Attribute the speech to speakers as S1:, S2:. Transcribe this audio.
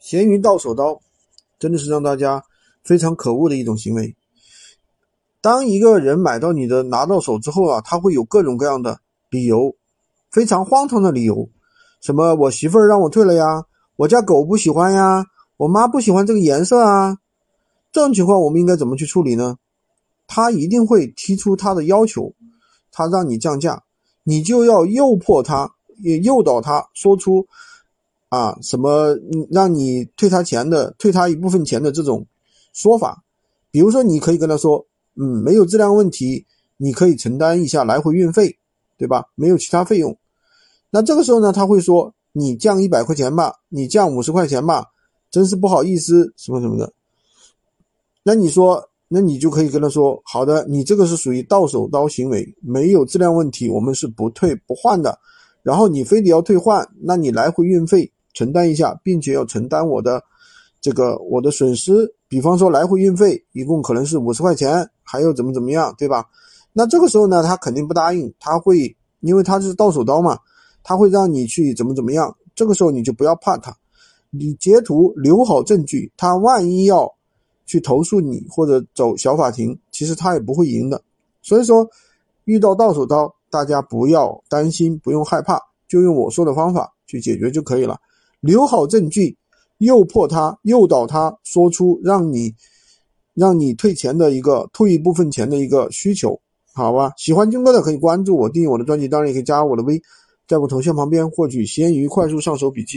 S1: 闲鱼到手刀，真的是让大家非常可恶的一种行为。当一个人买到你的拿到手之后啊，他会有各种各样的理由，非常荒唐的理由，什么我媳妇儿让我退了呀，我家狗不喜欢呀，我妈不喜欢这个颜色啊，这种情况我们应该怎么去处理呢？他一定会提出他的要求，他让你降价，你就要诱迫他，也诱导他说出。啊，什么让你退他钱的，退他一部分钱的这种说法，比如说，你可以跟他说，嗯，没有质量问题，你可以承担一下来回运费，对吧？没有其他费用。那这个时候呢，他会说，你降一百块钱吧，你降五十块钱吧，真是不好意思，什么什么的。那你说，那你就可以跟他说，好的，你这个是属于到手刀行为，没有质量问题，我们是不退不换的。然后你非得要退换，那你来回运费。承担一下，并且要承担我的这个我的损失，比方说来回运费一共可能是五十块钱，还有怎么怎么样，对吧？那这个时候呢，他肯定不答应，他会因为他是到手刀嘛，他会让你去怎么怎么样。这个时候你就不要怕他，你截图留好证据，他万一要去投诉你或者走小法庭，其实他也不会赢的。所以说，遇到到手刀，大家不要担心，不用害怕，就用我说的方法去解决就可以了。留好证据，诱迫他，诱导他说出让你让你退钱的一个退一部分钱的一个需求，好吧？喜欢军哥的可以关注我，订阅我的专辑，当然也可以加我的微，在我头像旁边获取闲鱼快速上手笔记。